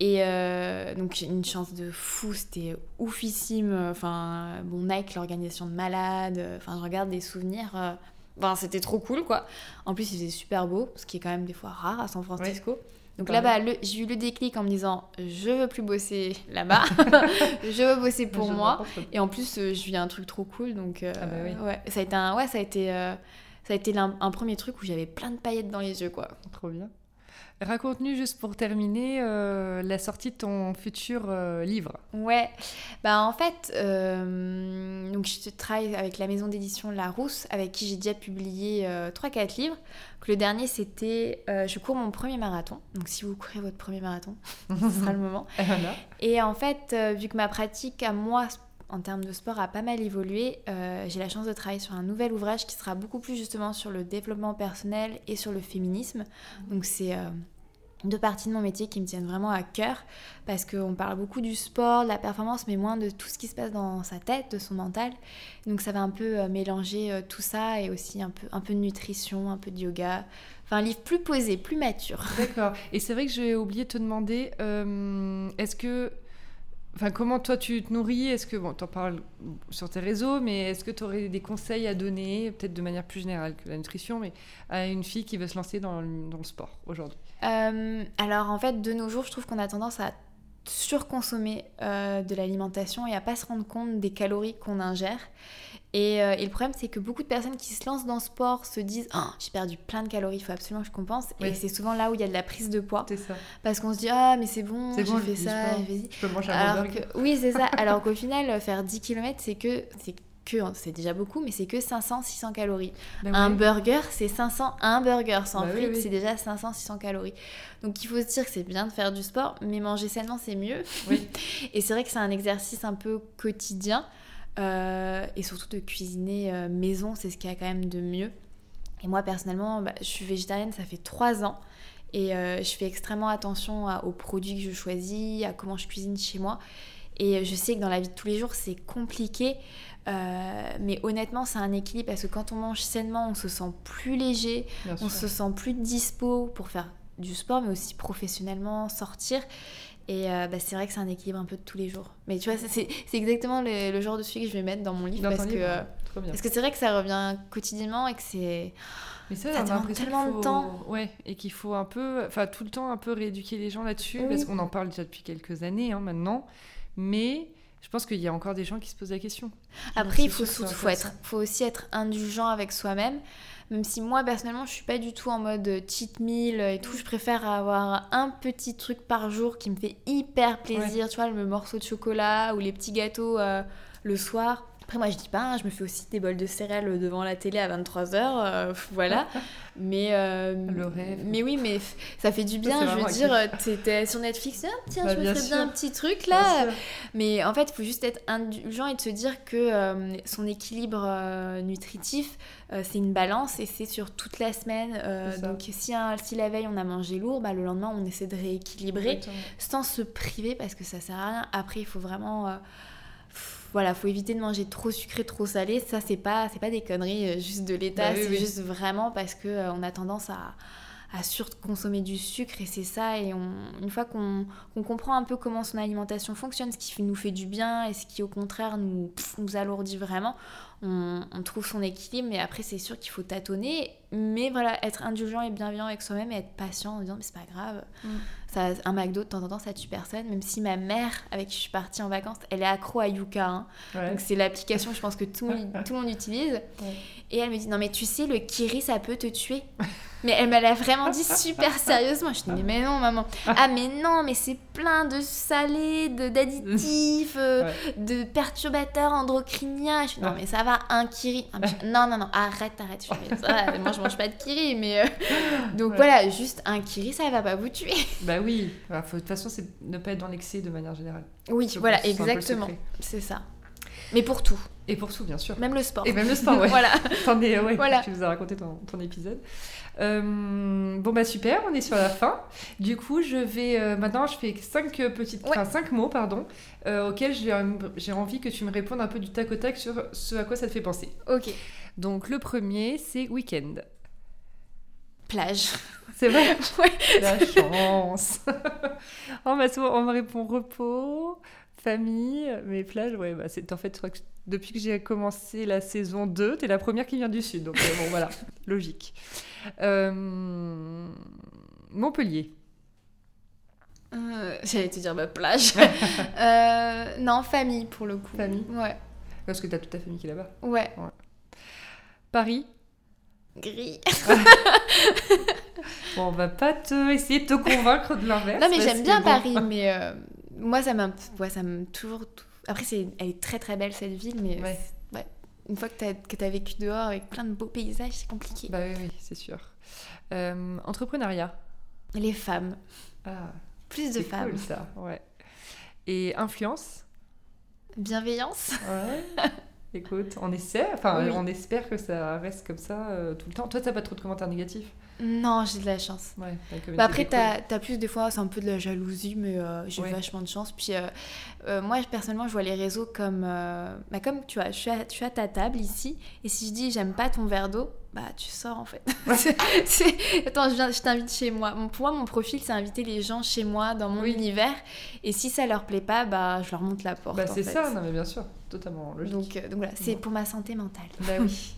Et euh, donc j'ai une chance de fou, c'était oufissime. Enfin, bon, Nike, l'organisation de malades, enfin, je regarde des souvenirs. Euh, enfin, c'était trop cool, quoi. En plus, il faisait super beau, ce qui est quand même des fois rare à San Francisco. Donc là-bas, j'ai eu le déclic en me disant je veux plus bosser là-bas, je veux bosser pour moi. Et en plus, euh, je vis un truc trop cool, donc ah bah ouais, ça a été un, ouais, ça a été, ça a été un, un, premier truc où j'avais plein de paillettes dans les yeux, quoi. Trop bien. Raconte-nous juste pour terminer euh, la sortie de ton futur euh, livre. Ouais, bah en fait, euh, donc je travaille avec la maison d'édition Larousse, avec qui j'ai déjà publié 3-4 livres. le dernier c'était Je cours mon premier marathon. Donc si vous courez votre premier marathon, ce sera le moment. Et en fait, vu que ma pratique à moi en termes de sport a pas mal évolué, j'ai la chance de travailler sur un nouvel ouvrage qui sera beaucoup plus justement sur le développement personnel et sur le féminisme. Donc c'est deux parties de mon métier qui me tiennent vraiment à cœur parce qu'on parle beaucoup du sport, de la performance, mais moins de tout ce qui se passe dans sa tête, de son mental. Donc ça va un peu euh, mélanger euh, tout ça et aussi un peu, un peu de nutrition, un peu de yoga. Enfin, un livre plus posé, plus mature. D'accord. Et c'est vrai que j'ai oublié de te demander, euh, est-ce que Enfin, comment toi tu te nourris? Est-ce que, bon, en parles sur tes réseaux, mais est-ce que tu aurais des conseils à donner, peut-être de manière plus générale que la nutrition, mais à une fille qui veut se lancer dans le, dans le sport aujourd'hui? Euh, Alors en fait, de nos jours, je trouve qu'on a tendance à surconsommer euh, de l'alimentation et à pas se rendre compte des calories qu'on ingère. Euh, et, le problème, c'est que beaucoup de personnes qui se lancent dans le sport se disent oh, J'ai perdu plein de calories, il faut absolument que je compense. Et c'est souvent là où il y a de la prise de poids. Ça. Parce qu'on se dit Ah, mais c'est bon, j'ai fait ça. Je peux manger un hamburger. Oui, c'est ça. Alors qu'au final, faire 10 km, c'est que. C'est que c'est déjà beaucoup, mais c'est que 500-600 calories. Ben un burger, c'est 500, un burger sans bah frites, c'est déjà 500-600 calories. Donc il faut se dire que c'est bien de faire du sport, mais manger sainement, c'est mieux. Oui. Et c'est vrai que c'est un exercice un peu quotidien. Euh, et surtout de cuisiner euh, maison, c'est ce qu'il y a quand même de mieux. Et moi personnellement, bah, je suis végétarienne, ça fait trois ans. Et euh, je fais extrêmement attention aux produits que je choisis, à comment je cuisine chez moi. Et je sais que dans la vie de tous les jours, c'est compliqué. mais honnêtement, c'est un équilibre parce que quand on mange sainement, on se sent plus léger, on se sent plus dispo pour faire du sport, mais aussi professionnellement, sortir. Et euh, bah, c'est vrai que c'est un équilibre un peu de tous les jours. Mais tu vois, c'est exactement le, genre de sujet que je vais mettre dans mon livre. parce, que, euh, parce que c'est vrai que ça revient quotidiennement et que c'est. Mais ça, ça demande tellement de temps. Ouais, et qu'il faut un peu, enfin tout le temps un peu rééduquer les gens là-dessus, parce qu'on en parle déjà depuis quelques années hein, maintenant. Mais je pense qu'il y a encore des gens qui se posent la question. Après, il faut, faut, être, faut aussi être indulgent avec soi-même. Même si moi, personnellement, je suis pas du tout en mode cheat meal et tout. Je préfère avoir un petit truc par jour qui me fait hyper plaisir. Tu vois, le morceau de chocolat ou les petits gâteaux euh, le soir. Après, moi, je dis pas, hein, je me fais aussi des bols de céréales devant la télé à 23h, euh, voilà. mais, euh, Le rêve. mais oui, mais ça fait du bien. je veux dire, t'étais sur Netflix, ah, tiens, Bah, je me ferais bien un petit truc là. Mais en fait, il faut juste être indulgent et de se dire que euh, son équilibre nutritif, c'est une balance et c'est sur toute la semaine. Donc, si, un- si la veille on a mangé lourd, bah, le lendemain on essaie de rééquilibrer Exactement. sans se priver parce que ça sert à rien. Après, il faut vraiment. Voilà, faut éviter de manger trop sucré, trop salé. Ça, c'est pas, c'est pas des conneries euh, juste de l'état. Bah oui, c'est oui. juste vraiment parce que euh, on a tendance à, à surconsommer du sucre et c'est ça. Et on, une fois qu'on comprend un peu comment son alimentation fonctionne, ce qui nous fait du bien et ce qui au contraire nous, pff, nous alourdit vraiment, on, on trouve son équilibre. Mais après, c'est sûr qu'il faut tâtonner. Mais voilà, être indulgent et bienveillant avec soi-même et être patient en disant, mais c'est pas grave. Mm. Ça, un McDo, de temps en temps, ça tue personne. Même si ma mère, avec qui je suis partie en vacances, elle est accro à Yuka. hein. Ouais. Donc c'est l'application, je pense que tout, tout le monde utilise. Et elle me dit, non mais tu sais, le kiri, ça peut te tuer. Mais elle me l'a vraiment dit super sérieusement. Je dis, mais non, maman. Ah, mais non, mais c'est plein de salés, de- d'additifs, euh, Ouais. de perturbateurs endocriniens. Je dis, non, mais ça va, un kiri. Ah, je- non, non, non, arrête, arrête. Je ça moi, je mange pas de kiri, mais. euh, Donc Ouais. voilà, juste un kiri, ça va pas vous tuer. Bah oui, faut- de toute façon, c'est ne pas être dans l'excès de manière générale. Oui, Je voilà, exactement. C'est ça. Mais pour tout, Et pour tout, bien sûr. même le sport. Et même le sport, ouais. voilà. T'en es, ouais, Voilà. tu nous as raconté ton, ton épisode. Euh, bon bah super, on est sur la fin. Du coup, je vais euh, maintenant, je fais cinq petites, Ouais. cinq mots, pardon, euh, auxquels j'ai j'ai envie que tu me répondes un peu du tac au tac sur ce à quoi ça te fait penser. Ok. Donc le premier, c'est week-end. Plage. C'est vrai? Ouais. La chance on, m'a souvent- on me répond repos, famille, mais plage, ouais, bah c'est en fait, je crois que depuis que j'ai commencé la saison 2, t'es la première qui vient du sud, donc euh, bon voilà, logique. Euh, Montpellier. Euh, J'allais te dire bah, plage. Euh, non, famille pour le coup. Famille. Ouais. Parce que t'as toute ta famille qui est là-bas. Ouais. Paris. Gris. Bon, on va pas te essayer de te convaincre de l'inverse. Non, mais j'aime bien bon. Paris, mais moi, ça m'a ouais, ça me toujours. Après, c'est, elle est très très belle cette ville, mais Ouais. c'est- ouais. une fois que t'as, que t'as vécu dehors avec plein de beaux paysages, c'est compliqué. Bah oui, oui, c'est sûr. Euh, entrepreneuriat. Les femmes. Ah, Plus de c'est femmes. cool ça, ouais. Et influence. Bienveillance. Ouais. Écoute, on essaie, enfin, Oui. on espère que ça reste comme ça euh, tout le temps. Toi, t'as pas trop de commentaires négatifs? Non, j'ai de la chance. Ouais, Bah après, est cool. t'as as plus des fois, c'est un peu de la jalousie, mais euh, j'ai Ouais. vachement de chance. Puis euh, euh, moi, personnellement, je vois les réseaux comme, bah, comme tu vois, je suis, à, je suis à ta table ici, et si je dis j'aime pas ton verre d'eau, bah tu sors en fait. Attends, je, t'invite chez moi. Pour moi, mon profil, c'est inviter les gens chez moi, dans mon Oui. univers, et si ça leur plaît pas, bah je leur monte la porte. Bah c'est ça, non mais bien sûr, totalement logique. Donc, donc voilà, c'est pour ma santé mentale. Bah oui.